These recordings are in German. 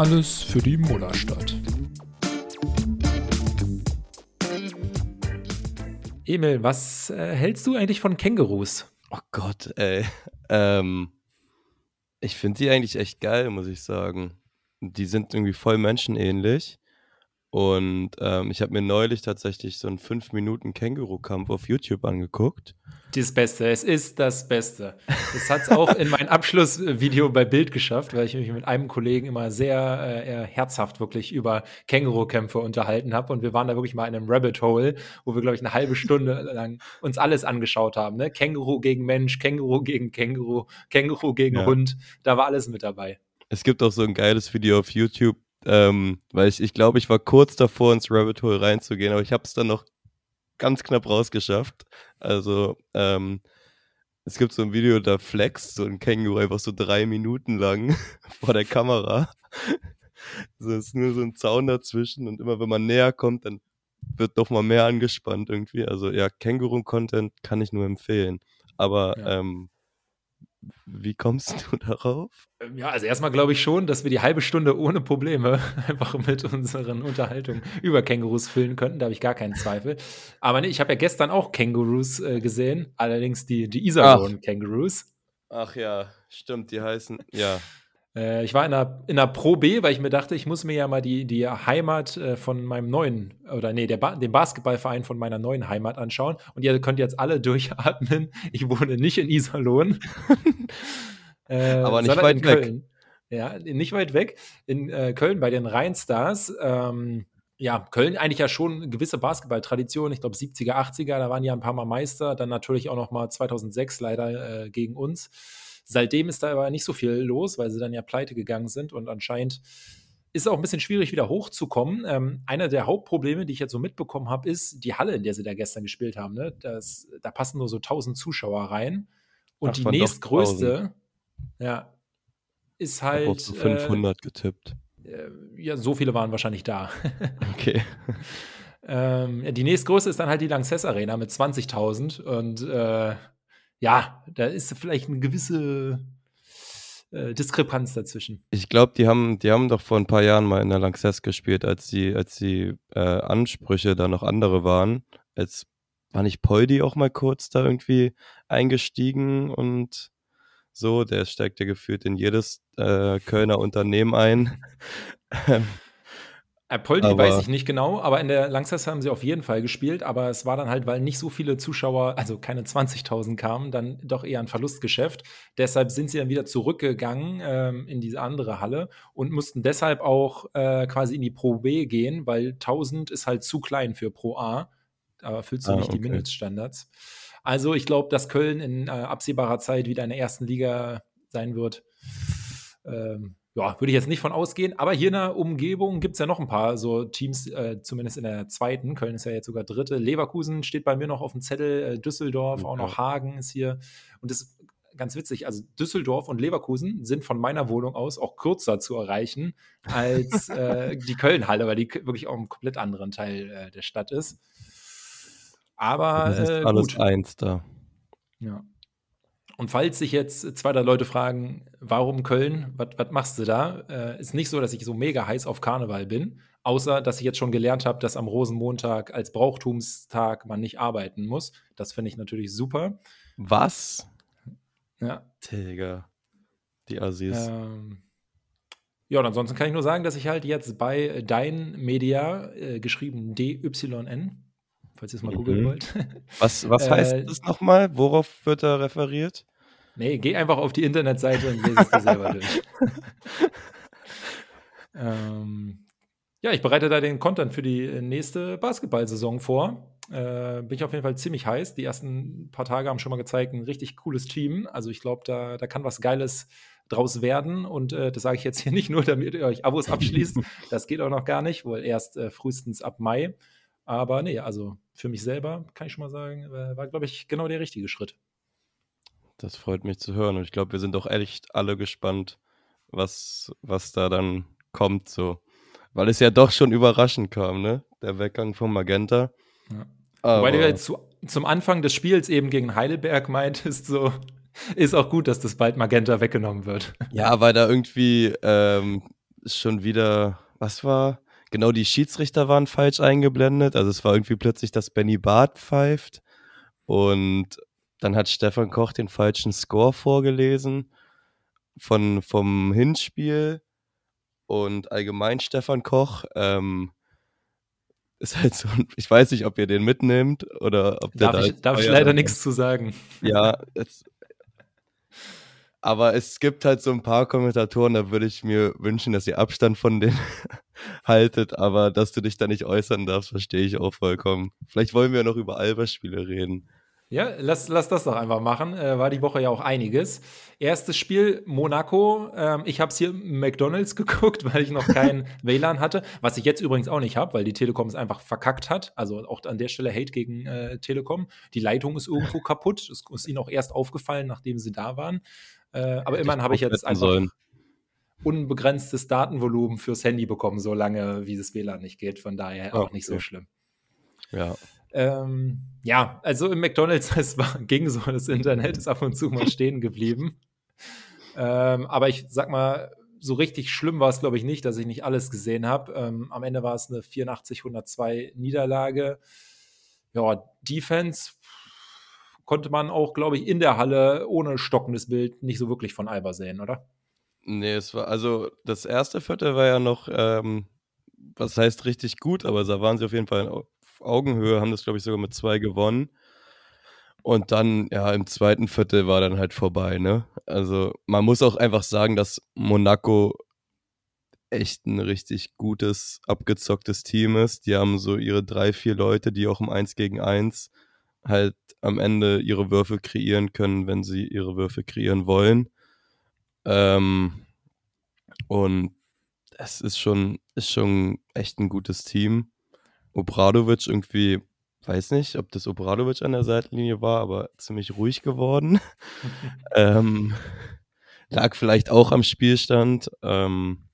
Alles für die Mullerstadt. Emil, was äh, hältst du eigentlich von Kängurus? Oh Gott, ey. Ähm, ich finde die eigentlich echt geil, muss ich sagen. Die sind irgendwie voll menschenähnlich. Und ähm, ich habe mir neulich tatsächlich so einen 5-Minuten-Känguru-Kampf auf YouTube angeguckt. Das Beste, es ist das Beste. Das hat es auch in mein Abschlussvideo bei Bild geschafft, weil ich mich mit einem Kollegen immer sehr äh, herzhaft wirklich über Känguru-Kämpfe unterhalten habe. Und wir waren da wirklich mal in einem Rabbit Hole, wo wir, glaube ich, eine halbe Stunde lang uns alles angeschaut haben. Ne? Känguru gegen Mensch, Känguru gegen Känguru, Känguru gegen ja. Hund. Da war alles mit dabei. Es gibt auch so ein geiles Video auf YouTube, ähm, weil ich, ich glaube, ich war kurz davor, ins Rabbit Hole reinzugehen, aber ich habe es dann noch ganz knapp rausgeschafft. Also, ähm, es gibt so ein Video, da flext so ein Känguru einfach so drei Minuten lang vor der Kamera. so ist nur so ein Zaun dazwischen und immer wenn man näher kommt, dann wird doch mal mehr angespannt irgendwie. Also ja, Känguru-Content kann ich nur empfehlen. Aber ja. ähm, wie kommst du darauf? Ähm, ja, also erstmal glaube ich schon, dass wir die halbe Stunde ohne Probleme einfach mit unseren Unterhaltungen über Kängurus füllen könnten. Da habe ich gar keinen Zweifel. Aber nee, ich habe ja gestern auch Kängurus äh, gesehen, allerdings die, die Iserlohn Kängurus. Ach ja, stimmt, die heißen, ja. Äh, ich war in einer, in einer Pro B, weil ich mir dachte, ich muss mir ja mal die, die Heimat äh, von meinem neuen, oder nee, der ba den Basketballverein von meiner neuen Heimat anschauen. Und ihr könnt jetzt alle durchatmen. Ich wohne nicht in Iserlohn. äh, Aber nicht weit weg. Ja, nicht weit weg. In äh, Köln bei den Rheinstars. Ähm, ja, Köln eigentlich ja schon eine gewisse Basketballtradition. Ich glaube 70er, 80er, da waren ja ein paar Mal Meister. Dann natürlich auch noch mal 2006 leider äh, gegen uns. Seitdem ist da aber nicht so viel los, weil sie dann ja pleite gegangen sind und anscheinend ist es auch ein bisschen schwierig, wieder hochzukommen. Ähm, einer der Hauptprobleme, die ich jetzt so mitbekommen habe, ist die Halle, in der sie da gestern gespielt haben. Ne? Das, da passen nur so 1000 Zuschauer rein. Und Ach, die nächstgrößte, ja, ist halt. Ich so 500 äh, getippt. Äh, ja, so viele waren wahrscheinlich da. okay. ähm, die nächstgrößte ist dann halt die Lanxess Arena mit 20.000 und äh, ja, da ist vielleicht eine gewisse äh, Diskrepanz dazwischen. Ich glaube, die haben, die haben doch vor ein paar Jahren mal in der Lanxess gespielt, als die, als die äh, Ansprüche da noch andere waren. Als war nicht Poldi auch mal kurz da irgendwie eingestiegen und so, der steigt ja gefühlt in jedes äh, Kölner Unternehmen ein. Apoldi aber weiß ich nicht genau, aber in der Langsess haben sie auf jeden Fall gespielt. Aber es war dann halt, weil nicht so viele Zuschauer, also keine 20.000 kamen, dann doch eher ein Verlustgeschäft. Deshalb sind sie dann wieder zurückgegangen ähm, in diese andere Halle und mussten deshalb auch äh, quasi in die Pro B gehen, weil 1000 ist halt zu klein für Pro A. Da erfüllst du ah, nicht okay. die Mindeststandards. Also ich glaube, dass Köln in äh, absehbarer Zeit wieder in der ersten Liga sein wird. Ähm, ja, würde ich jetzt nicht von ausgehen. Aber hier in der Umgebung gibt es ja noch ein paar so Teams, äh, zumindest in der zweiten. Köln ist ja jetzt sogar dritte. Leverkusen steht bei mir noch auf dem Zettel. Äh, Düsseldorf, okay. auch noch Hagen ist hier. Und das ist ganz witzig. Also Düsseldorf und Leverkusen sind von meiner Wohnung aus auch kürzer zu erreichen als äh, die Köln-Halle, weil die wirklich auch einen komplett anderen Teil äh, der Stadt ist. Aber das ist äh, alles gut. eins da. Ja. Und falls sich jetzt zwei, drei Leute fragen, warum Köln, was machst du da? Äh, ist nicht so, dass ich so mega heiß auf Karneval bin, außer dass ich jetzt schon gelernt habe, dass am Rosenmontag als Brauchtumstag man nicht arbeiten muss. Das finde ich natürlich super. Was? Ja. Digga. Die Assis. Ähm, ja, und ansonsten kann ich nur sagen, dass ich halt jetzt bei Dein Media, äh, geschrieben DYN, falls ihr es mal mhm. googeln wollt. Was, was heißt äh, das nochmal? Worauf wird da referiert? Nee, geh einfach auf die Internetseite und lese es dir selber durch. ähm, ja, ich bereite da den Content für die nächste Basketballsaison vor. Äh, bin ich auf jeden Fall ziemlich heiß. Die ersten paar Tage haben schon mal gezeigt, ein richtig cooles Team. Also ich glaube, da, da kann was Geiles draus werden. Und äh, das sage ich jetzt hier nicht nur, damit ihr euch Abos abschließt. das geht auch noch gar nicht, wohl erst äh, frühestens ab Mai. Aber nee, also für mich selber kann ich schon mal sagen, äh, war, glaube ich, genau der richtige Schritt. Das freut mich zu hören. Und ich glaube, wir sind doch echt alle gespannt, was, was da dann kommt, so. Weil es ja doch schon überraschend kam, ne? Der Weggang von Magenta. Ja. Aber Wobei du ja zu, zum Anfang des Spiels eben gegen Heidelberg meintest, so, ist auch gut, dass das bald Magenta weggenommen wird. Ja, weil da irgendwie ähm, schon wieder, was war? Genau, die Schiedsrichter waren falsch eingeblendet. Also es war irgendwie plötzlich, dass Benny Barth pfeift. Und dann hat Stefan Koch den falschen Score vorgelesen von, vom Hinspiel. Und allgemein Stefan Koch ähm, ist halt so, ich weiß nicht, ob ihr den mitnehmt oder ob der darf da ich, darf ich leider nichts zu sagen. Ja, es, aber es gibt halt so ein paar Kommentatoren, da würde ich mir wünschen, dass ihr Abstand von denen haltet, aber dass du dich da nicht äußern darfst, verstehe ich auch vollkommen. Vielleicht wollen wir noch über Alba-Spiele reden. Ja, lass, lass das doch einfach machen. Äh, war die Woche ja auch einiges. Erstes Spiel Monaco. Ähm, ich habe es hier McDonalds geguckt, weil ich noch kein WLAN hatte. Was ich jetzt übrigens auch nicht habe, weil die Telekom es einfach verkackt hat. Also auch an der Stelle Hate gegen äh, Telekom. Die Leitung ist irgendwo kaputt. Es ist ihnen auch erst aufgefallen, nachdem sie da waren. Äh, aber immerhin habe ich jetzt einfach sollen. unbegrenztes Datenvolumen fürs Handy bekommen, solange wie das WLAN nicht geht. Von daher auch okay. nicht so schlimm. Ja. Ähm, ja, also im McDonalds, es war, ging so, das Internet ist ab und zu mal stehen geblieben. Ähm, aber ich sag mal, so richtig schlimm war es, glaube ich, nicht, dass ich nicht alles gesehen habe. Ähm, am Ende war es eine 84-102 Niederlage. Ja, Defense konnte man auch, glaube ich, in der Halle ohne stockendes Bild nicht so wirklich von Alba sehen, oder? Nee, es war, also das erste Viertel war ja noch, ähm, was heißt richtig gut, aber da waren sie auf jeden Fall Augenhöhe, haben das, glaube ich, sogar mit zwei gewonnen. Und dann, ja, im zweiten Viertel war dann halt vorbei, ne? Also man muss auch einfach sagen, dass Monaco echt ein richtig gutes, abgezocktes Team ist. Die haben so ihre drei, vier Leute, die auch im Eins gegen Eins halt am Ende ihre Würfe kreieren können, wenn sie ihre Würfe kreieren wollen. Ähm, und es ist schon, ist schon echt ein gutes Team. Obradovic irgendwie, weiß nicht, ob das Obradovic an der Seitenlinie war, aber ziemlich ruhig geworden. ähm, lag vielleicht auch am Spielstand. Ähm,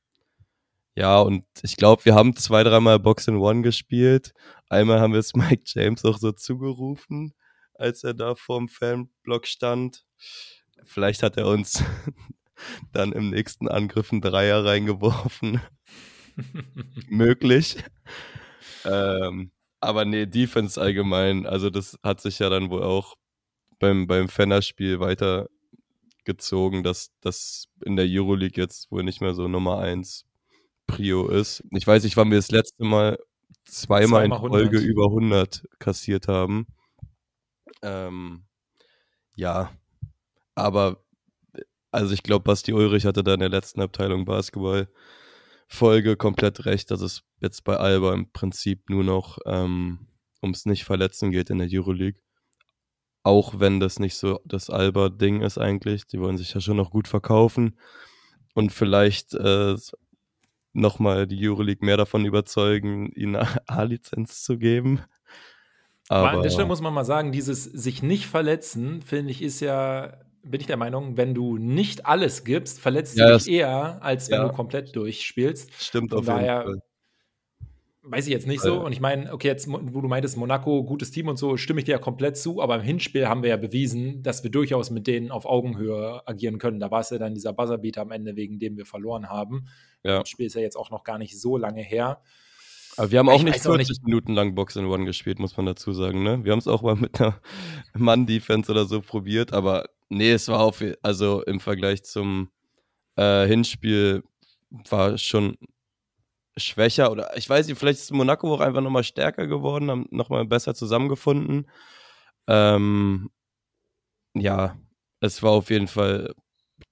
ja, und ich glaube, wir haben zwei, dreimal Box in One gespielt. Einmal haben wir es Mike James auch so zugerufen, als er da vorm Fanblock stand. Vielleicht hat er uns dann im nächsten Angriff einen Dreier reingeworfen. Möglich. Ähm, aber nee, Defense allgemein, also das hat sich ja dann wohl auch beim, beim Fenner-Spiel weitergezogen, dass das in der Euroleague jetzt wohl nicht mehr so Nummer 1 Prio ist. Ich weiß nicht, wann wir das letzte Mal zweimal, zweimal in Folge 100. über 100 kassiert haben. Ähm, ja, aber also ich glaube, Basti Ulrich hatte da in der letzten Abteilung Basketball Folge komplett recht, dass es jetzt bei Alba im Prinzip nur noch ähm, ums nicht verletzen geht in der Euroleague. Auch wenn das nicht so das Alba-Ding ist eigentlich. Die wollen sich ja schon noch gut verkaufen und vielleicht äh, nochmal die Euroleague mehr davon überzeugen, ihnen A-Lizenz zu geben. Aber, Aber an der Stelle muss man mal sagen, dieses sich nicht verletzen, finde ich, ist ja bin ich der Meinung, wenn du nicht alles gibst, verletzt ja, du dich eher, als wenn ja. du komplett durchspielst. Stimmt Von auf daher, jeden Fall. Weiß ich jetzt nicht so. Und ich meine, okay, jetzt, wo du meintest, Monaco, gutes Team und so, stimme ich dir ja komplett zu. Aber im Hinspiel haben wir ja bewiesen, dass wir durchaus mit denen auf Augenhöhe agieren können. Da war es ja dann dieser Buzzerbeater am Ende, wegen dem wir verloren haben. Ja. Das Spiel ist ja jetzt auch noch gar nicht so lange her. Aber wir haben auch ich nicht 40 nicht. Minuten lang Box in One gespielt, muss man dazu sagen. Ne? Wir haben es auch mal mit einer Mann-Defense oder so probiert, aber Nee, es war auf, also im Vergleich zum äh, Hinspiel war schon schwächer oder ich weiß nicht, vielleicht ist Monaco auch einfach nochmal stärker geworden, haben nochmal besser zusammengefunden. Ähm, ja, es war auf jeden Fall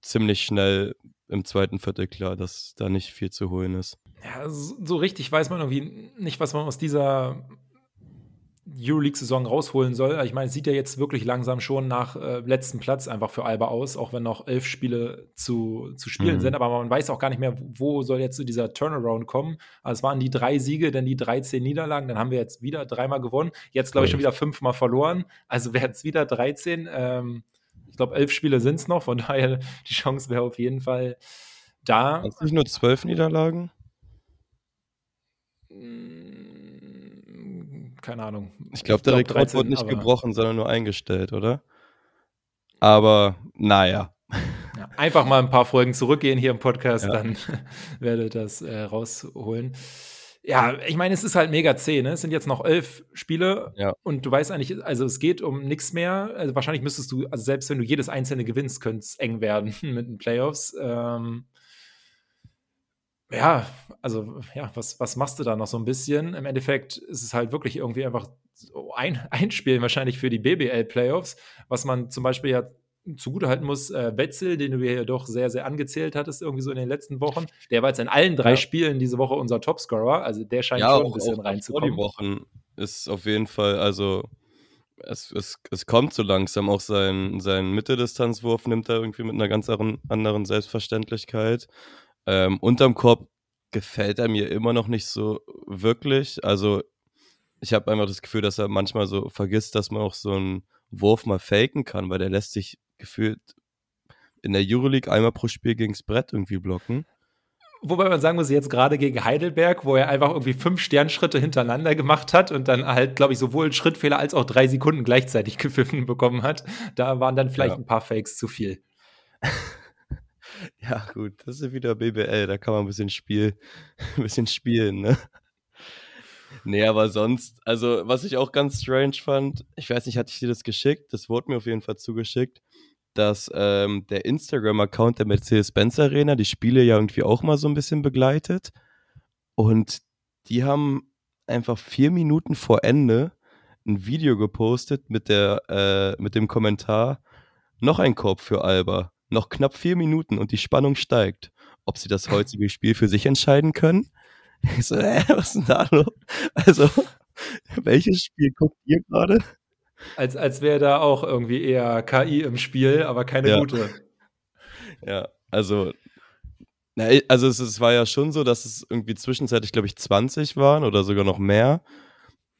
ziemlich schnell im zweiten Viertel klar, dass da nicht viel zu holen ist. Ja, so, richtig weiß man irgendwie nicht, was man aus dieser Euroleague-Saison rausholen soll. Ich meine, es sieht ja jetzt wirklich langsam schon nach äh, letzten Platz einfach für Alba aus, auch wenn noch elf Spiele zu, zu spielen mhm. sind. Aber man weiß auch gar nicht mehr, wo soll jetzt so dieser Turnaround kommen. Also es waren die drei Siege, dann die 13 Niederlagen. Dann haben wir jetzt wieder dreimal gewonnen. Jetzt, glaube ich, schon wieder fünfmal verloren. Also wären es wieder 13. Ähm, ich glaube, elf Spiele sind es noch. Von daher, die Chance wäre auf jeden Fall da. Hast du nicht nur zwölf Niederlagen? Mhm keine Ahnung. Ich glaube, der glaub, Rekord wurde nicht gebrochen, sondern nur eingestellt, oder? Aber naja. Ja, einfach mal ein paar Folgen zurückgehen hier im Podcast, ja. dann werde das äh, rausholen. Ja, ich meine, es ist halt mega zäh, ne? Es sind jetzt noch elf Spiele ja. und du weißt eigentlich, also es geht um nichts mehr. Also wahrscheinlich müsstest du, also selbst wenn du jedes einzelne gewinnst, könnte es eng werden mit den Playoffs. Ähm, ja, also ja, was, was machst du da noch so ein bisschen? Im Endeffekt ist es halt wirklich irgendwie einfach so ein, ein Spiel wahrscheinlich für die BBL-Playoffs, was man zum Beispiel ja zugutehalten muss, äh, Wetzel, den du ja doch sehr, sehr angezählt hattest, irgendwie so in den letzten Wochen, der war jetzt in allen drei ja. Spielen diese Woche unser Topscorer. Also der scheint ja, schon ein bisschen auch reinzukommen. die Wochen ist auf jeden Fall, also es, es, es kommt so langsam. Auch sein, sein Mitteldistanzwurf nimmt er irgendwie mit einer ganz anderen Selbstverständlichkeit. Ähm, unterm Korb gefällt er mir immer noch nicht so wirklich. Also ich habe einfach das Gefühl, dass er manchmal so vergisst, dass man auch so einen Wurf mal faken kann, weil der lässt sich gefühlt in der Euroleague einmal pro Spiel gegens Brett irgendwie blocken. Wobei man sagen muss, jetzt gerade gegen Heidelberg, wo er einfach irgendwie fünf Sternschritte hintereinander gemacht hat und dann halt, glaube ich, sowohl Schrittfehler als auch drei Sekunden gleichzeitig gepfiffen bekommen hat. Da waren dann vielleicht ja. ein paar Fakes zu viel. ja, gut, das ist wieder BBL, da kann man ein bisschen Spiel, ein bisschen spielen, ne? Nee, aber sonst, also was ich auch ganz strange fand, ich weiß nicht, hatte ich dir das geschickt? Das wurde mir auf jeden Fall zugeschickt, dass ähm, der Instagram-Account der Mercedes-Benz Arena die Spiele ja irgendwie auch mal so ein bisschen begleitet. Und die haben einfach vier Minuten vor Ende ein Video gepostet mit, der, äh, mit dem Kommentar, noch ein Korb für Alba, noch knapp vier Minuten und die Spannung steigt. Ob sie das heutige Spiel für sich entscheiden können? Ich so, äh, was ist denn da los? Also, welches Spiel guckt ihr gerade? Als, als wäre da auch irgendwie eher KI im Spiel, aber keine ja. gute. Ja, also, na, also es, es war ja schon so, dass es irgendwie zwischenzeitlich, glaube ich, 20 waren oder sogar noch mehr.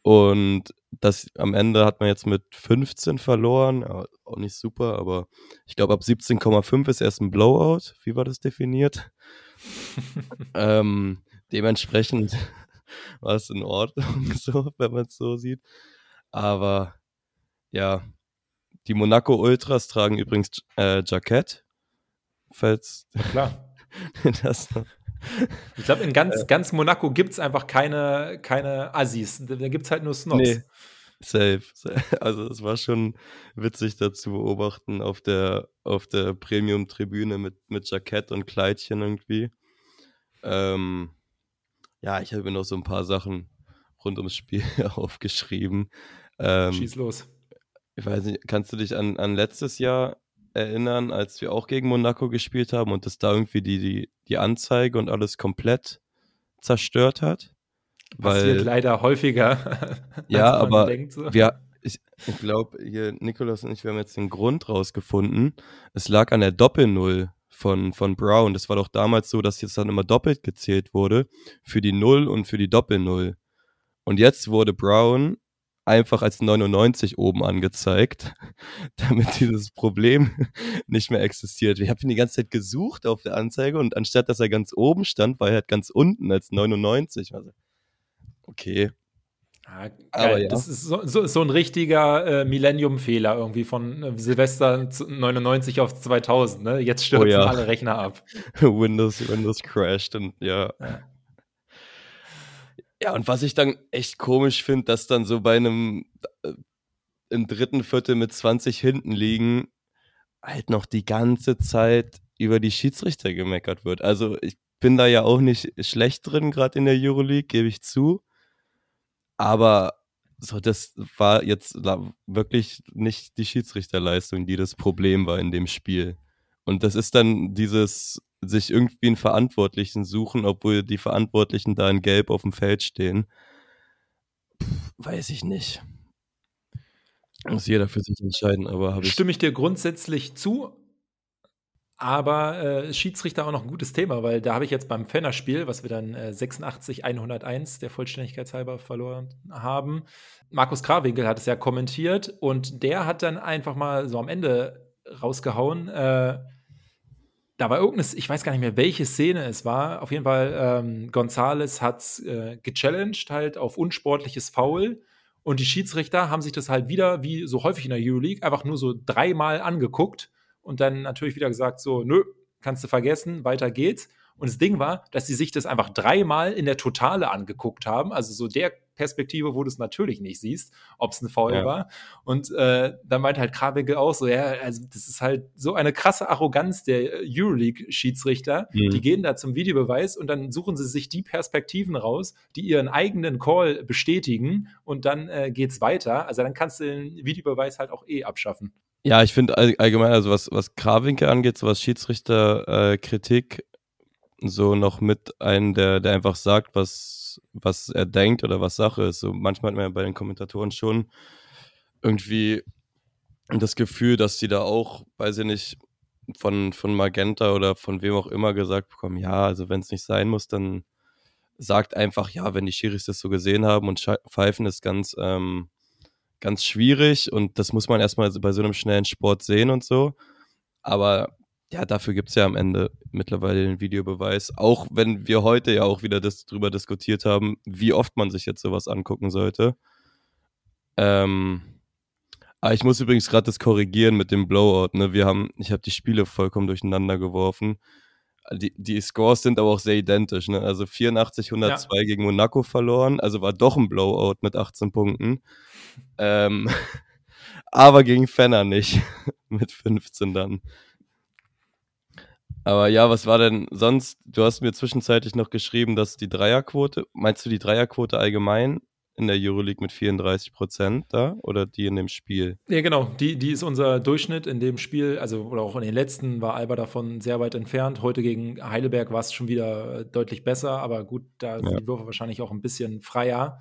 Und das am Ende hat man jetzt mit 15 verloren. Auch nicht super, aber ich glaube, ab 17,5 ist erst ein Blowout. Wie war das definiert? ähm, Dementsprechend war es in Ordnung, so, wenn man es so sieht. Aber ja, die Monaco Ultras tragen übrigens äh, Jackett. Falls. Klar. das noch. Ich glaube, in ganz, äh, ganz Monaco gibt es einfach keine, keine Assis. Da gibt es halt nur Snobs. Nee, safe. Also es war schon witzig da zu beobachten auf der, auf der Premium-Tribüne mit, mit Jackett und Kleidchen irgendwie. Ähm, ja, ich habe mir noch so ein paar Sachen rund ums Spiel aufgeschrieben. Ähm, Schieß los. Ich weiß nicht, kannst du dich an, an letztes Jahr erinnern, als wir auch gegen Monaco gespielt haben und das da irgendwie die, die, die Anzeige und alles komplett zerstört hat? Passiert Weil, leider häufiger. ja, aber denkt, so. wir, ich, ich glaube, hier Nikolas und ich, wir haben jetzt den Grund rausgefunden. Es lag an der Doppelnull von, von Brown. Das war doch damals so, dass jetzt dann immer doppelt gezählt wurde für die Null und für die Doppel-Null. Und jetzt wurde Brown einfach als 99 oben angezeigt, damit dieses Problem nicht mehr existiert. Ich habe ihn die ganze Zeit gesucht auf der Anzeige und anstatt dass er ganz oben stand, war er halt ganz unten als 99. Also, okay, ja, Aber ja. Das ist so, so, so ein richtiger äh, Millennium-Fehler irgendwie von äh, Silvester 99 auf 2000. Ne? Jetzt stürzen oh ja. alle Rechner ab. Windows, Windows crashed und ja. ja. Ja, und was ich dann echt komisch finde, dass dann so bei einem äh, im dritten Viertel mit 20 hinten liegen, halt noch die ganze Zeit über die Schiedsrichter gemeckert wird. Also ich bin da ja auch nicht schlecht drin, gerade in der Euroleague, gebe ich zu. Aber so, das war jetzt wirklich nicht die Schiedsrichterleistung, die das Problem war in dem Spiel. Und das ist dann dieses sich irgendwie einen Verantwortlichen suchen, obwohl die Verantwortlichen da in Gelb auf dem Feld stehen. Puh, weiß ich nicht. Muss jeder für sich entscheiden, aber habe ich. Stimme ich dir grundsätzlich zu, aber äh, Schiedsrichter auch noch ein gutes Thema, weil da habe ich jetzt beim Fennerspiel, was wir dann äh, 86 101 der Vollständigkeit halber verloren haben, Markus Krawinkel hat es ja kommentiert und der hat dann einfach mal so am Ende rausgehauen, äh, da war irgendeine, ich weiß gar nicht mehr, welche Szene es war. Auf jeden Fall, ähm, Gonzales hat es äh, gechallenged halt auf unsportliches Foul. Und die Schiedsrichter haben sich das halt wieder, wie so häufig in der Euroleague, einfach nur so dreimal angeguckt und dann natürlich wieder gesagt, so, nö, kannst du vergessen, weiter geht's. Und das Ding war, dass sie sich das einfach dreimal in der Totale angeguckt haben. Also so der Perspektive, wo du es natürlich nicht siehst, ob es eine Foul ja. war. Und äh, dann meint halt Krabigel auch so, ja, also das ist halt so eine krasse Arroganz der Euroleague-Schiedsrichter. Mhm. Die gehen da zum Videobeweis und dann suchen sie sich die Perspektiven raus, die ihren eigenen Call bestätigen und dann äh, geht's weiter. Also dann kannst du den Videobeweis halt auch eh abschaffen. Ja, ich finde allgemein, also was, was Krawinke angeht, so was Schiedsrichterkritik, äh, so noch mit einem, der, der einfach sagt, was, was er denkt oder was Sache ist. So manchmal hat man ja bei den Kommentatoren schon irgendwie das Gefühl, dass sie da auch, weiß ich nicht, von, von Magenta oder von wem auch immer gesagt bekommen, ja, also wenn es nicht sein muss, dann sagt einfach, ja, wenn die Schiris das so gesehen haben und pfeifen ist ganz, ähm, ganz schwierig und das muss man erstmal bei so einem schnellen Sport sehen und so. Aber ja, dafür gibt es ja am Ende mittlerweile den Videobeweis. Auch wenn wir heute ja auch wieder das, drüber diskutiert haben, wie oft man sich jetzt sowas angucken sollte. Ähm, aber ich muss übrigens gerade das korrigieren mit dem Blowout. Ne? Wir haben, ich habe die Spiele vollkommen durcheinander geworfen. Die, die Scores sind aber auch sehr identisch. Ne? Also 84, 102 ja. gegen Monaco verloren. Also war doch ein Blowout mit 18 Punkten. Ähm, aber gegen Fenner nicht. mit 15 dann. Aber ja, was war denn sonst? Du hast mir zwischenzeitlich noch geschrieben, dass die Dreierquote, meinst du die Dreierquote allgemein in der Euroleague mit 34 Prozent da oder die in dem Spiel? Ja, genau. Die, die ist unser Durchschnitt in dem Spiel. Also, oder auch in den letzten war Alba davon sehr weit entfernt. Heute gegen Heidelberg war es schon wieder deutlich besser, aber gut, da sind ja. die Würfe wahrscheinlich auch ein bisschen freier.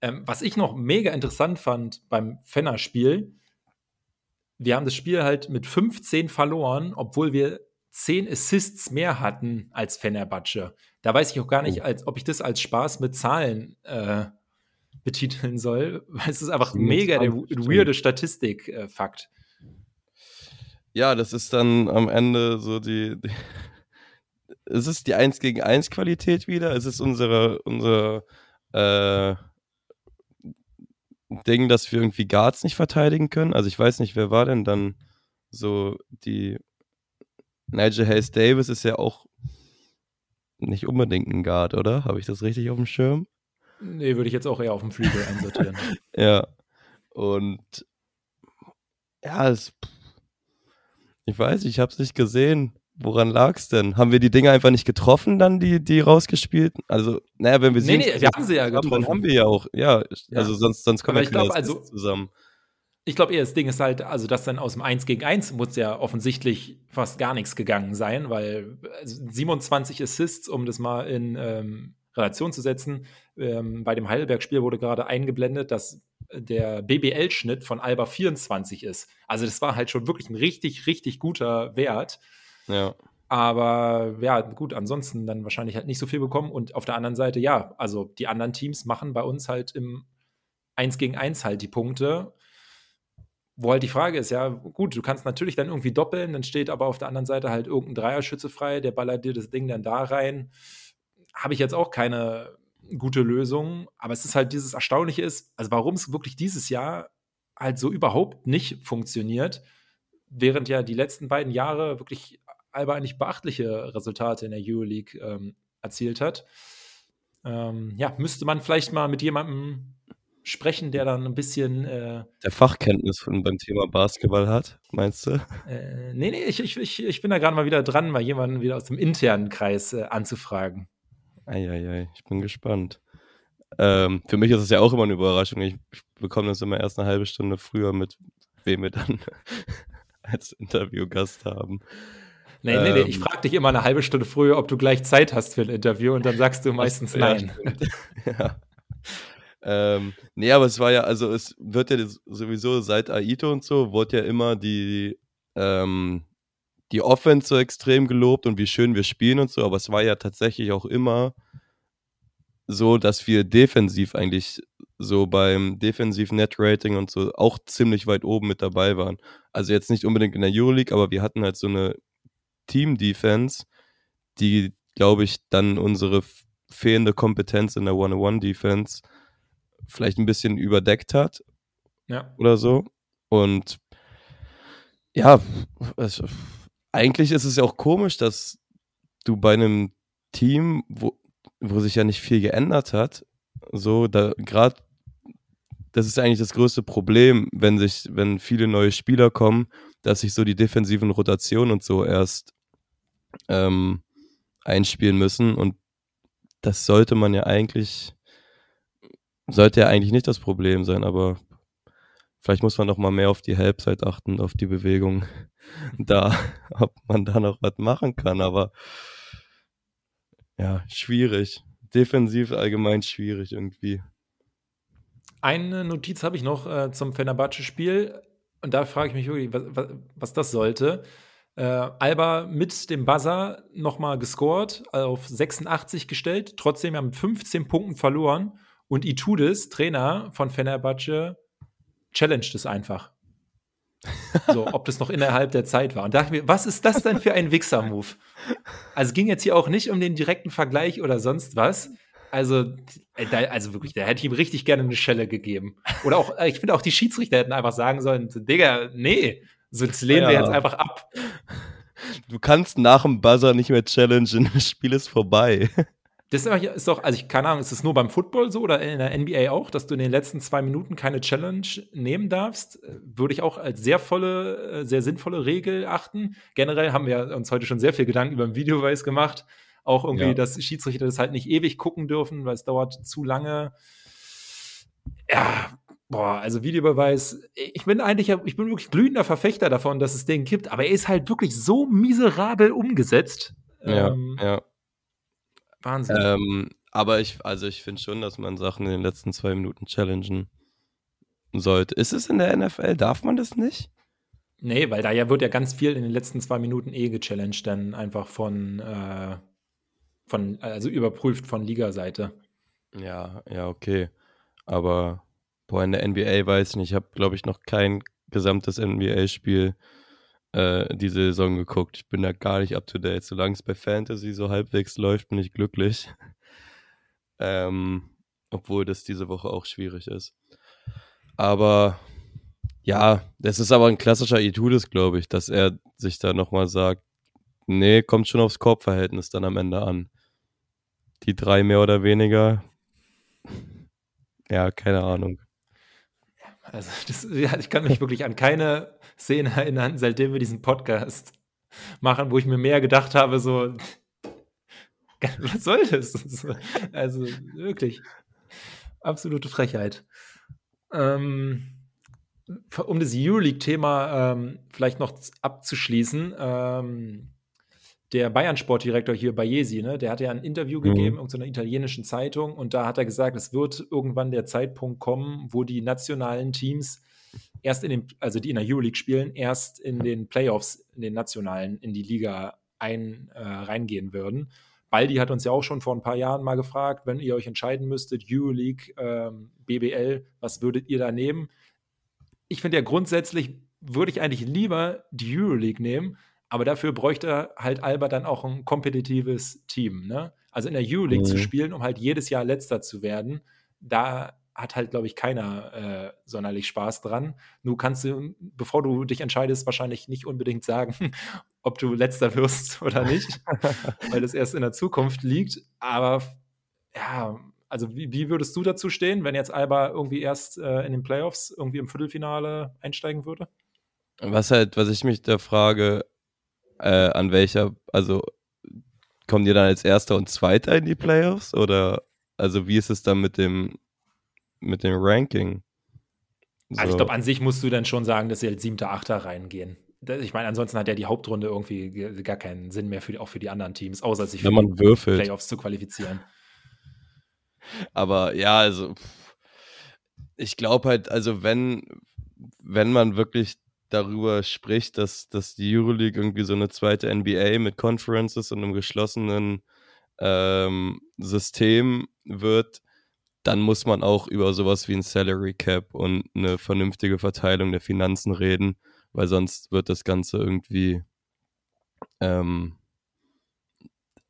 Ähm, was ich noch mega interessant fand beim Fenner-Spiel, wir haben das Spiel halt mit 15 verloren, obwohl wir zehn Assists mehr hatten als Fenerbahce. Da weiß ich auch gar nicht, oh. als, ob ich das als Spaß mit Zahlen äh, betiteln soll, weil es ist einfach mega der weirde Statistik-Fakt. Äh, ja, das ist dann am Ende so die, die es ist die 1 gegen 1 Qualität wieder. Es ist unsere, unser äh, Ding, dass wir irgendwie Guards nicht verteidigen können. Also ich weiß nicht, wer war denn dann so die Nigel Hayes Davis ist ja auch nicht unbedingt ein Guard, oder? Habe ich das richtig auf dem Schirm? Nee, würde ich jetzt auch eher auf dem Flügel einsortieren. ja. Und ja, es, ich weiß, ich habe es nicht gesehen. Woran lag es denn? Haben wir die Dinge einfach nicht getroffen, dann die, die rausgespielt? Also, naja, wenn wir sie. Nee, nee, wir haben sie ja getroffen. Dann haben wir ja auch, ja, ja. also sonst, sonst kommen wir glaub, also, zusammen. Ich glaube eher, das Ding ist halt, also das dann aus dem 1 gegen 1 muss ja offensichtlich fast gar nichts gegangen sein, weil 27 also Assists, um das mal in ähm, Relation zu setzen, ähm, bei dem Heidelberg-Spiel wurde gerade eingeblendet, dass der BBL-Schnitt von Alba 24 ist. Also das war halt schon wirklich ein richtig, richtig guter Wert. Ja. Aber ja, gut, ansonsten dann wahrscheinlich halt nicht so viel bekommen. Und auf der anderen Seite, ja, also die anderen Teams machen bei uns halt im 1 gegen 1 halt die Punkte. Wo halt die Frage ist, ja, gut, du kannst natürlich dann irgendwie doppeln, dann steht aber auf der anderen Seite halt irgendein Dreierschütze frei, der ballert dir das Ding dann da rein. Habe ich jetzt auch keine gute Lösung, aber es ist halt dieses Erstaunliche ist, also warum es wirklich dieses Jahr halt so überhaupt nicht funktioniert, während ja die letzten beiden Jahre wirklich Alba eigentlich beachtliche Resultate in der Euroleague ähm, erzielt hat. Ähm, ja, müsste man vielleicht mal mit jemandem sprechen, der dann ein bisschen. Äh, der Fachkenntnis von, beim Thema Basketball hat, meinst du? Äh, nee, nee, ich, ich, ich bin da gerade mal wieder dran, mal jemanden wieder aus dem internen Kreis äh, anzufragen. Eieiei, ich bin gespannt. Ähm, für mich ist es ja auch immer eine Überraschung. Ich, ich bekomme das immer erst eine halbe Stunde früher mit, wem wir dann als Interviewgast haben. Nee, nee, nee, ich ähm. frage dich immer eine halbe Stunde früher, ob du gleich Zeit hast für ein Interview und dann sagst du meistens nein. ja. Ähm, nee, aber es war ja, also es wird ja sowieso seit Aito und so, wurde ja immer die, ähm, die Offense so extrem gelobt und wie schön wir spielen und so, aber es war ja tatsächlich auch immer so, dass wir defensiv eigentlich so beim defensiven Net Rating und so auch ziemlich weit oben mit dabei waren. Also jetzt nicht unbedingt in der Euroleague, aber wir hatten halt so eine Team Defense, die, glaube ich, dann unsere fehlende Kompetenz in der One-on-One-Defense vielleicht ein bisschen überdeckt hat. Ja. Oder so. Und ja, es, eigentlich ist es ja auch komisch, dass du bei einem Team, wo, wo sich ja nicht viel geändert hat, so, da gerade, das ist eigentlich das größte Problem, wenn sich, wenn viele neue Spieler kommen, dass sich so die defensiven Rotationen und so erst ähm, einspielen müssen und das sollte man ja eigentlich, sollte ja eigentlich nicht das Problem sein, aber vielleicht muss man noch mal mehr auf die Halbzeit achten, auf die Bewegung da, ob man da noch was machen kann, aber ja, schwierig. Defensiv allgemein schwierig irgendwie. Eine Notiz habe ich noch äh, zum Fenerbahce-Spiel und da frage ich mich wirklich, was, was, was das sollte. Äh, Alba mit dem Buzzer nochmal gescored, auf 86 gestellt, trotzdem ja mit 15 Punkten verloren und Itudis, Trainer von Fenerbahce, challenged es einfach. So, ob das noch innerhalb der Zeit war. Und dachte mir, was ist das denn für ein Wichser-Move? Also ging jetzt hier auch nicht um den direkten Vergleich oder sonst was. Also, äh, da, also wirklich, da hätte ich ihm richtig gerne eine Schelle gegeben. Oder auch, äh, ich finde auch die Schiedsrichter hätten einfach sagen sollen, Digga, nee, so das lehnen ja. wir jetzt einfach ab. Du kannst nach dem Buzzer nicht mehr challengen, das Spiel ist vorbei. Das ist doch, also ich keine Ahnung, ist es nur beim Football so oder in der NBA auch, dass du in den letzten zwei Minuten keine Challenge nehmen darfst? Würde ich auch als sehr volle, äh, sehr sinnvolle Regel achten. Generell haben wir uns heute schon sehr viel Gedanken über den Videobeweis gemacht. Auch irgendwie, ja. dass Schiedsrichter das halt nicht ewig gucken dürfen, weil es dauert zu lange. Ja, boah, also Videobeweis, ich bin eigentlich, ich bin wirklich glühender Verfechter davon, dass es den gibt, aber er ist halt wirklich so miserabel umgesetzt. Ja, ähm, ja. Wahnsinn. Ähm, aber ich, also ich finde schon, dass man Sachen in den letzten zwei Minuten challengen sollte. Ist es in der NFL? Darf man das nicht? Nee, weil da ja wird ja ganz viel in den letzten zwei Minuten eh gechallenged, dann einfach von, äh, von also überprüft von Ligaseite. Ja, ja, okay. Aber boah, in der NBA weiß ich nicht, ich habe, glaube ich, noch kein gesamtes NBA-Spiel äh, diese Saison geguckt. Ich bin da gar nicht up to date. Solange es bei Fantasy so halbwegs läuft, bin ich glücklich. ähm, obwohl das diese Woche auch schwierig ist. Aber ja, das ist aber ein klassischer Itudes, glaube ich, dass er sich da nochmal sagt, nee, kommt schon aufs Korbverhältnis dann am Ende an. Die drei mehr oder weniger, ja, keine Ahnung. Also das, ja, ich kann mich wirklich an keine Szene erinnern, seitdem wir diesen Podcast machen, wo ich mir mehr gedacht habe, so, was soll das? Also wirklich, absolute Frechheit. Ähm, um das Euroleague-Thema ähm, vielleicht noch abzuschließen, ähm, der Bayern-Sportdirektor hier Bayesi, ne, der hat ja ein Interview mhm. gegeben, mhm. irgendeiner italienischen Zeitung, und da hat er gesagt, es wird irgendwann der Zeitpunkt kommen, wo die nationalen Teams erst in den, also die in der Euroleague spielen, erst in den Playoffs, in den nationalen, in die Liga ein, äh, reingehen würden. Baldi hat uns ja auch schon vor ein paar Jahren mal gefragt, wenn ihr euch entscheiden müsstet, Euroleague, ähm, BBL, was würdet ihr da nehmen? Ich finde ja grundsätzlich würde ich eigentlich lieber die Euroleague nehmen, aber dafür bräuchte halt Alba dann auch ein kompetitives Team. Ne? Also in der Euroleague mhm. zu spielen, um halt jedes Jahr letzter zu werden, da hat halt, glaube ich, keiner äh, sonderlich Spaß dran. Nur kannst du, bevor du dich entscheidest, wahrscheinlich nicht unbedingt sagen, ob du letzter wirst oder nicht, weil das erst in der Zukunft liegt. Aber ja, also wie, wie, würdest du dazu stehen, wenn jetzt Alba irgendwie erst äh, in den Playoffs irgendwie im Viertelfinale einsteigen würde? Was halt, was ich mich da frage, äh, an welcher, also kommen die dann als Erster und Zweiter in die Playoffs? Oder also wie ist es dann mit dem, mit dem Ranking? So. Also ich glaube, an sich musst du dann schon sagen, dass sie als siebter, achter reingehen. Ich meine, ansonsten hat ja die Hauptrunde irgendwie gar keinen Sinn mehr, für, auch für die anderen Teams, außer sich für die würfelt. Playoffs zu qualifizieren. Aber ja, also ich glaube halt, also wenn, wenn man wirklich darüber spricht, dass, dass die Euroleague irgendwie so eine zweite NBA mit Conferences und einem geschlossenen ähm, System wird, dann muss man auch über sowas wie ein Salary Cap und eine vernünftige Verteilung der Finanzen reden, weil sonst wird das Ganze irgendwie ähm,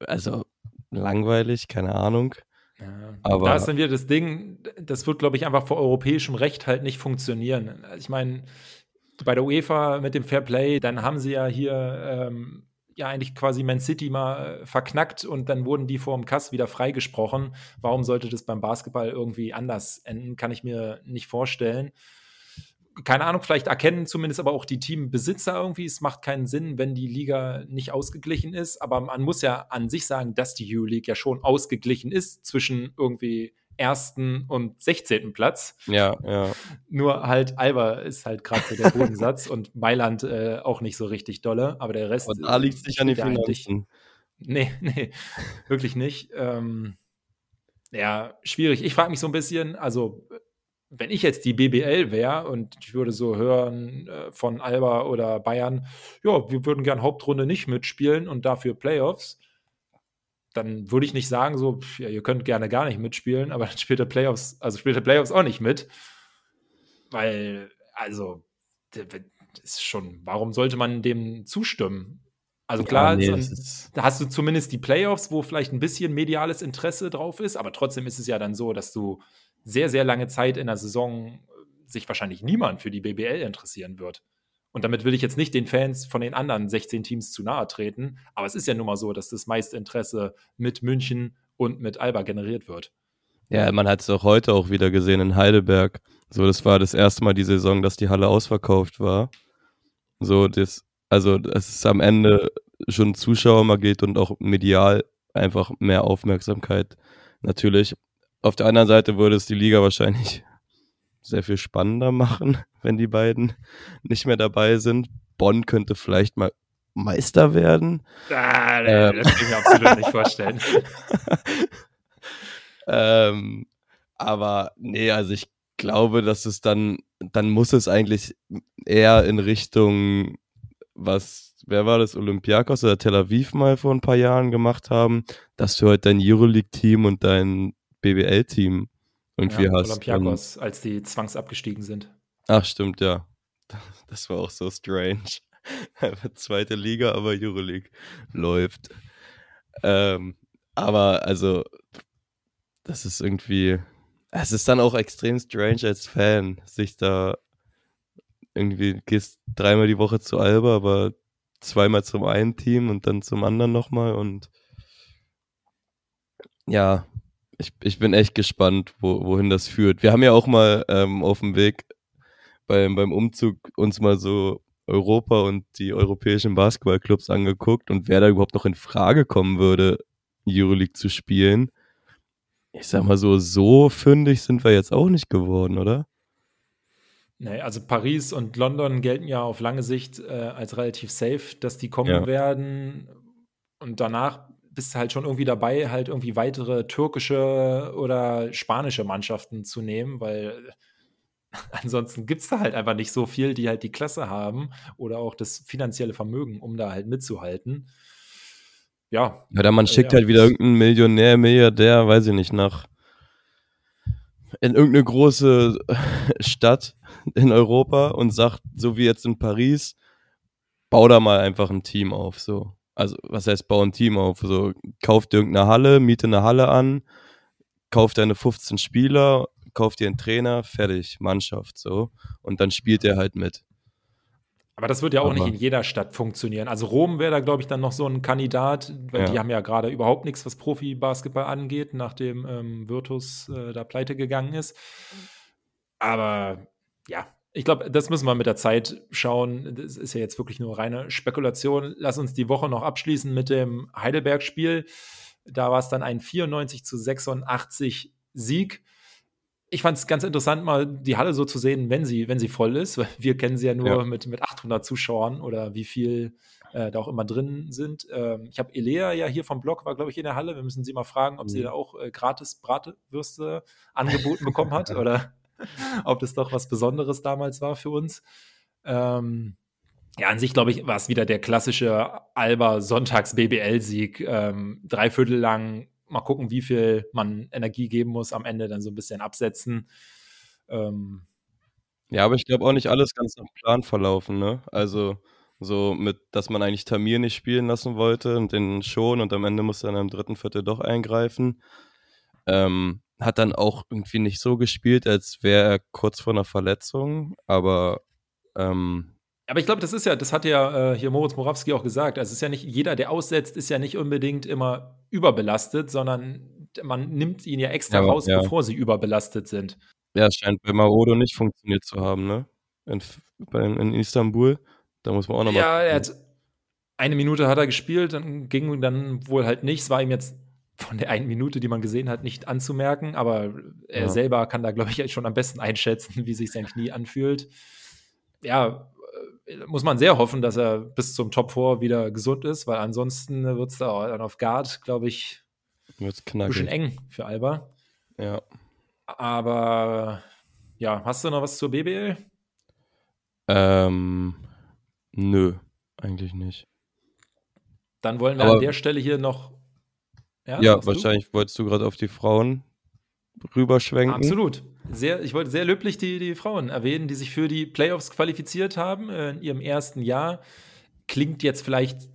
also langweilig, keine Ahnung. Ja, aber da ist dann wieder das Ding, das wird, glaube ich, einfach vor europäischem Recht halt nicht funktionieren. Ich meine, bei der UEFA mit dem Fair Play, dann haben sie ja hier ähm, ja eigentlich quasi Man City mal äh, verknackt und dann wurden die vor dem Kass wieder freigesprochen. Warum sollte das beim Basketball irgendwie anders enden? Kann ich mir nicht vorstellen. Keine Ahnung, vielleicht erkennen zumindest aber auch die Teambesitzer irgendwie, es macht keinen Sinn, wenn die Liga nicht ausgeglichen ist. Aber man muss ja an sich sagen, dass die EU-League ja schon ausgeglichen ist zwischen irgendwie ersten und 16. Platz. Ja, ja. Nur halt Alba ist halt gerade so der Bodensatz und Mailand äh, auch nicht so richtig dolle, aber der Rest. Und da liegt sich an den Finanzen. Nee, nee, wirklich nicht. Ähm, ja, schwierig. Ich frage mich so ein bisschen, also wenn ich jetzt die BBL wäre und ich würde so hören äh, von Alba oder Bayern, ja, wir würden gern Hauptrunde nicht mitspielen und dafür Playoffs, dann würde ich nicht sagen, so, ja, ihr könnt gerne gar nicht mitspielen, aber dann spielt der Playoffs, also spielt der Playoffs auch nicht mit. Weil, also, das ist schon, warum sollte man dem zustimmen? Also klar, ja, nee, da hast du zumindest die Playoffs, wo vielleicht ein bisschen mediales Interesse drauf ist, aber trotzdem ist es ja dann so, dass du sehr, sehr lange Zeit in der Saison sich wahrscheinlich niemand für die BBL interessieren wird. Und damit will ich jetzt nicht den Fans von den anderen 16 Teams zu nahe treten, aber es ist ja nun mal so, dass das meiste Interesse mit München und mit Alba generiert wird. Ja, man hat es auch heute auch wieder gesehen in Heidelberg. So, das war das erste Mal die Saison, dass die Halle ausverkauft war. So, das, also es ist am Ende schon Zuschauer mal geht und auch medial einfach mehr Aufmerksamkeit. Natürlich. Auf der anderen Seite würde es die Liga wahrscheinlich sehr viel spannender machen, wenn die beiden nicht mehr dabei sind. Bonn könnte vielleicht mal Meister werden. Ah, nee, ähm. Das kann ich mir absolut nicht vorstellen. ähm, aber nee, also ich glaube, dass es dann, dann muss es eigentlich eher in Richtung, was, wer war das, Olympiakos oder Tel Aviv mal vor ein paar Jahren gemacht haben, dass du halt dein Euroleague-Team und dein BWL-Team irgendwie ja, hast. Olympiakos, als die zwangsabgestiegen sind. Ach, stimmt, ja. Das war auch so strange. Zweite Liga, aber Euroleague läuft. Ähm, aber also, das ist irgendwie, es ist dann auch extrem strange als Fan, sich da irgendwie gehst dreimal die Woche zu Alba, aber zweimal zum einen Team und dann zum anderen nochmal und ja, ich, ich bin echt gespannt, wo, wohin das führt. Wir haben ja auch mal ähm, auf dem Weg beim, beim Umzug uns mal so Europa und die europäischen Basketballclubs angeguckt und wer da überhaupt noch in Frage kommen würde, Euroleague zu spielen. Ich sag mal so, so fündig sind wir jetzt auch nicht geworden, oder? Nee, also Paris und London gelten ja auf lange Sicht äh, als relativ safe, dass die kommen ja. werden. Und danach bist du halt schon irgendwie dabei, halt irgendwie weitere türkische oder spanische Mannschaften zu nehmen, weil ansonsten gibt es da halt einfach nicht so viel, die halt die Klasse haben oder auch das finanzielle Vermögen, um da halt mitzuhalten. Ja. Da man äh, schickt ja. halt wieder irgendeinen Millionär, Milliardär, weiß ich nicht, nach in irgendeine große Stadt in Europa und sagt, so wie jetzt in Paris, bau da mal einfach ein Team auf, so also was heißt bau ein Team auf? So, kauf dir irgendeine Halle, miete eine Halle an, kauf deine 15 Spieler, kauf dir einen Trainer, fertig, Mannschaft, so. Und dann spielt er halt mit. Aber das wird ja auch Aber. nicht in jeder Stadt funktionieren. Also Rom wäre da, glaube ich, dann noch so ein Kandidat, weil ja. die haben ja gerade überhaupt nichts, was Profi-Basketball angeht, nachdem ähm, Virtus äh, da pleite gegangen ist. Aber ja, ich glaube, das müssen wir mit der Zeit schauen. Das ist ja jetzt wirklich nur reine Spekulation. Lass uns die Woche noch abschließen mit dem Heidelberg-Spiel. Da war es dann ein 94 zu 86 Sieg. Ich fand es ganz interessant, mal die Halle so zu sehen, wenn sie, wenn sie voll ist. Wir kennen sie ja nur ja. Mit, mit 800 Zuschauern oder wie viel äh, da auch immer drin sind. Ähm, ich habe Elea ja hier vom Blog, war glaube ich in der Halle. Wir müssen sie mal fragen, ob mhm. sie da auch äh, gratis Bratwürste angeboten bekommen hat oder ob das doch was Besonderes damals war für uns. Ähm, ja, an sich, glaube ich, war es wieder der klassische Alba-Sonntags-BBL-Sieg. Ähm, dreiviertel lang, mal gucken, wie viel man Energie geben muss, am Ende dann so ein bisschen absetzen. Ähm, ja, aber ich glaube auch nicht alles ganz nach Plan verlaufen, ne? Also so mit, dass man eigentlich Tamir nicht spielen lassen wollte und den schon und am Ende musste er dann im dritten Viertel doch eingreifen. Ähm, hat dann auch irgendwie nicht so gespielt, als wäre er kurz vor einer Verletzung, aber Ähm, aber ich glaube, das ist ja, das hat ja äh, hier Moritz Morawski auch gesagt. Also es ist ja nicht, jeder, der aussetzt, ist ja nicht unbedingt immer überbelastet, sondern man nimmt ihn ja extra ja, raus, ja. bevor sie überbelastet sind. Ja, es scheint bei Marodo nicht funktioniert zu haben, ne? In, in Istanbul. Da muss man auch nochmal. Ja, er hat eine Minute hat er gespielt, dann ging dann wohl halt nicht. Es war ihm jetzt von der einen Minute, die man gesehen hat, nicht anzumerken, aber er ja. selber kann da, glaube ich, schon am besten einschätzen, wie sich sein Knie anfühlt. Ja, muss man sehr hoffen, dass er bis zum Top 4 wieder gesund ist, weil ansonsten wird es da dann auf Guard, glaube ich, wird's ein bisschen eng für Alba. Ja. Aber ja, hast du noch was zur BBL? Ähm, nö, eigentlich nicht. Dann wollen wir Aber, an der Stelle hier noch. Ja, ja wahrscheinlich du? wolltest du gerade auf die Frauen rüberschwenken. Absolut. Sehr, ich wollte sehr löblich die, die Frauen erwähnen, die sich für die Playoffs qualifiziert haben äh, in ihrem ersten Jahr. Klingt jetzt vielleicht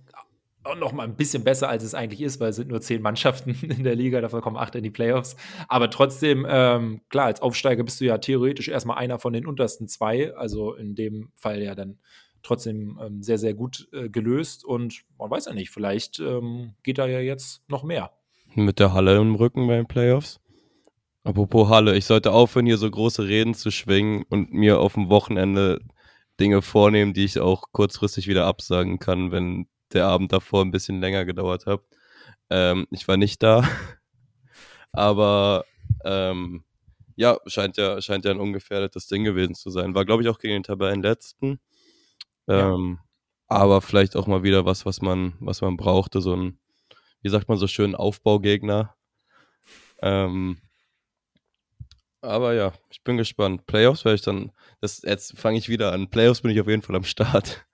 auch noch mal ein bisschen besser, als es eigentlich ist, weil es sind nur zehn Mannschaften in der Liga, davon kommen acht in die Playoffs. Aber trotzdem, ähm, klar, als Aufsteiger bist du ja theoretisch erstmal einer von den untersten zwei. Also in dem Fall ja dann trotzdem ähm, sehr, sehr gut äh, gelöst. Und man weiß ja nicht, vielleicht ähm, geht da ja jetzt noch mehr. Mit der Halle im Rücken bei den Playoffs? Apropos Halle, ich sollte aufhören, hier so große Reden zu schwingen und mir auf dem Wochenende Dinge vornehmen, die ich auch kurzfristig wieder absagen kann, wenn der Abend davor ein bisschen länger gedauert hat. Ähm, ich war nicht da, aber ähm, ja, scheint ja, scheint ja ein ungefährdetes Ding gewesen zu sein. War, glaube ich, auch gegen den Tabellenletzten. Ähm, ja. Aber vielleicht auch mal wieder was, was man, was man brauchte, so ein, wie sagt man so schön, Aufbaugegner. Ähm, aber ja, ich bin gespannt. Playoffs werde ich dann, das, jetzt fange ich wieder an. Playoffs bin ich auf jeden Fall am Start.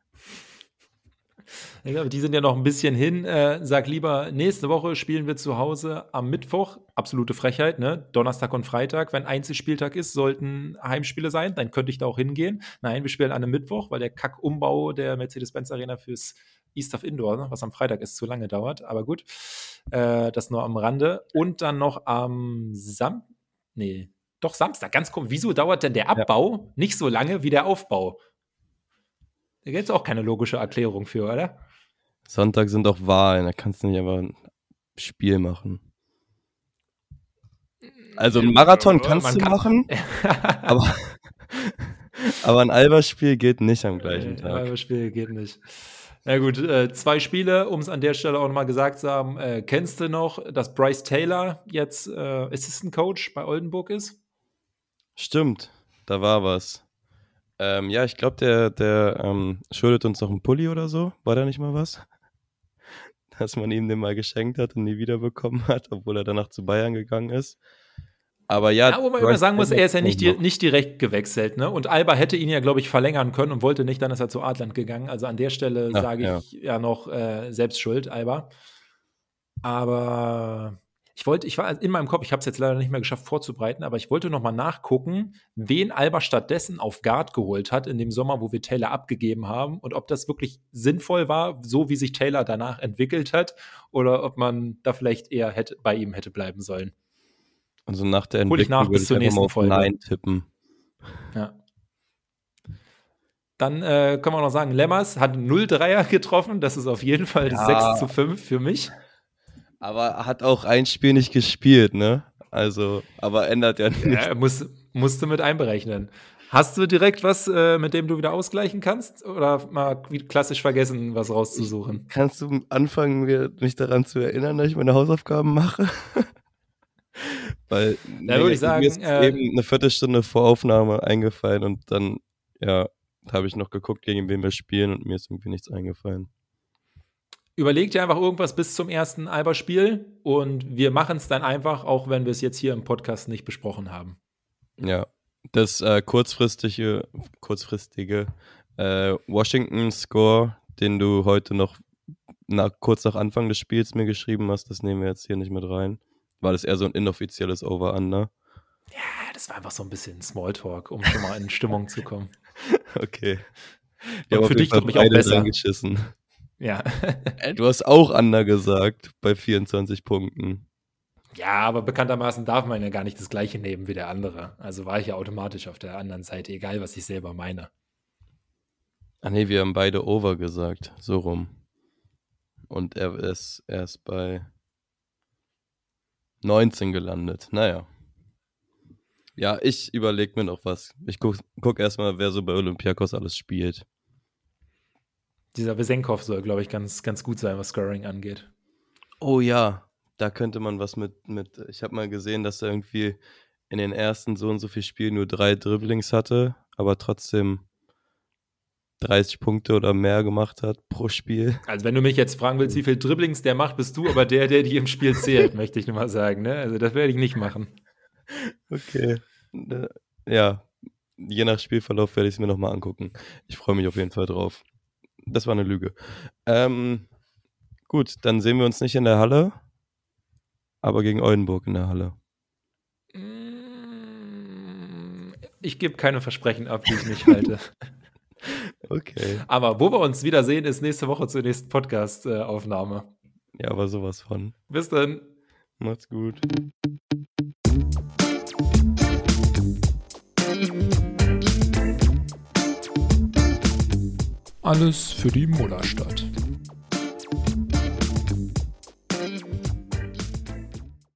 Ich glaube, die sind ja noch ein bisschen hin. Äh, sag lieber, nächste Woche spielen wir zu Hause am Mittwoch. Absolute Frechheit, ne? Donnerstag und Freitag. Wenn Einzelspieltag ist, sollten Heimspiele sein. Dann könnte ich da auch hingehen. Nein, wir spielen an einem Mittwoch, weil der Kackumbau der Mercedes-Benz Arena fürs East of Indoor, ne, was am Freitag ist, zu lange dauert. Aber gut, äh, das nur am Rande. Und dann noch am Sam. Nee, doch Samstag, ganz komisch. Wieso dauert denn der Abbau ja. nicht so lange wie der Aufbau? Da gibt es auch keine logische Erklärung für, oder? Sonntag sind auch Wahlen, da kannst du nicht aber ein Spiel machen. Also ein Marathon kannst Man du kann machen, aber, aber ein Alberspiel geht nicht am gleichen Tag. Ein Alberspiel geht nicht. Na gut, äh, zwei Spiele, um es an der Stelle auch nochmal gesagt zu haben. Äh, kennst du noch, dass Bryce Taylor jetzt äh, Assistant Coach bei Oldenburg ist? Stimmt, da war was. Ähm, ja, ich glaube, der, der ähm, schuldet uns noch einen Pulli oder so. War da nicht mal was? Dass man ihm den mal geschenkt hat und nie wiederbekommen hat, obwohl er danach zu Bayern gegangen ist. Aber ja. Ja, wo man immer sagen muss, er ist ja nicht, nicht direkt gewechselt, ne? Und Alba hätte ihn ja, glaube ich, verlängern können und wollte nicht, dann ist er zu Adland gegangen. Also an der Stelle sage ich ja, ja noch äh, selbst schuld, Alba. Aber ich wollte, ich war in meinem Kopf, ich habe es jetzt leider nicht mehr geschafft vorzubereiten, aber ich wollte noch mal nachgucken, wen Alba stattdessen auf Guard geholt hat in dem Sommer, wo wir Taylor abgegeben haben und ob das wirklich sinnvoll war, so wie sich Taylor danach entwickelt hat, oder ob man da vielleicht eher hätte, bei ihm hätte bleiben sollen. Also nach der Entwicklung Hol ich nach bis zur nächsten Folge. Nein tippen. Ja. Dann äh, können wir noch sagen, Lemmers hat 0-3er getroffen. Das ist auf jeden Fall ja. 6 zu 5 für mich. Aber hat auch ein Spiel nicht gespielt, ne? Also, aber ändert ja nichts. Ja, muss, musst du mit einberechnen. Hast du direkt was, äh, mit dem du wieder ausgleichen kannst? Oder mal klassisch vergessen, was rauszusuchen? Kannst du anfangen, mich daran zu erinnern, dass ich meine Hausaufgaben mache? Weil da nee, würde ich sagen, mir ist äh, eben eine Viertelstunde vor Aufnahme eingefallen und dann, ja, habe ich noch geguckt, gegen wen wir spielen und mir ist irgendwie nichts eingefallen überleg dir einfach irgendwas bis zum ersten Alba-Spiel und wir machen es dann einfach, auch wenn wir es jetzt hier im Podcast nicht besprochen haben. Ja, das äh, kurzfristige, kurzfristige äh, Washington-Score, den du heute noch nach, kurz nach Anfang des Spiels mir geschrieben hast, das nehmen wir jetzt hier nicht mit rein. War das eher so ein inoffizielles Over-Under? Ja, das war einfach so ein bisschen Smalltalk, um schon mal in Stimmung zu kommen. Okay. Und für dich, glaube ich, auch besser. Ja. du hast auch Ander gesagt bei 24 Punkten. Ja, aber bekanntermaßen darf man ja gar nicht das gleiche nehmen wie der andere. Also war ich ja automatisch auf der anderen Seite, egal was ich selber meine. Ah nee, wir haben beide Over gesagt, so rum. Und er ist erst bei 19 gelandet. Naja. Ja, ich überlege mir noch was. Ich guck, guck erstmal, wer so bei Olympiakos alles spielt. Dieser Wesenkov soll, glaube ich, ganz, ganz gut sein, was Scoring angeht. Oh ja, da könnte man was mit, mit ich habe mal gesehen, dass er irgendwie in den ersten so und so viel Spielen nur drei Dribblings hatte, aber trotzdem 30 Punkte oder mehr gemacht hat pro Spiel. Also wenn du mich jetzt fragen willst, wie viel Dribblings der macht, bist du aber der, der die im Spiel zählt, möchte ich nur mal sagen. Ne? Also das werde ich nicht machen. Okay. Äh, ja, je nach Spielverlauf werde ich es mir nochmal angucken. Ich freue mich auf jeden Fall drauf. Das war eine Lüge. Ähm, gut, dann sehen wir uns nicht in der Halle, aber gegen Oldenburg in der Halle. Mm, ich gebe keine Versprechen ab, die ich nicht halte. okay. Aber wo wir uns wiedersehen, ist nächste Woche zur nächsten Podcast-Aufnahme. Ja, aber sowas von. Bis dann. Macht's gut. Alles für die Mullerstadt.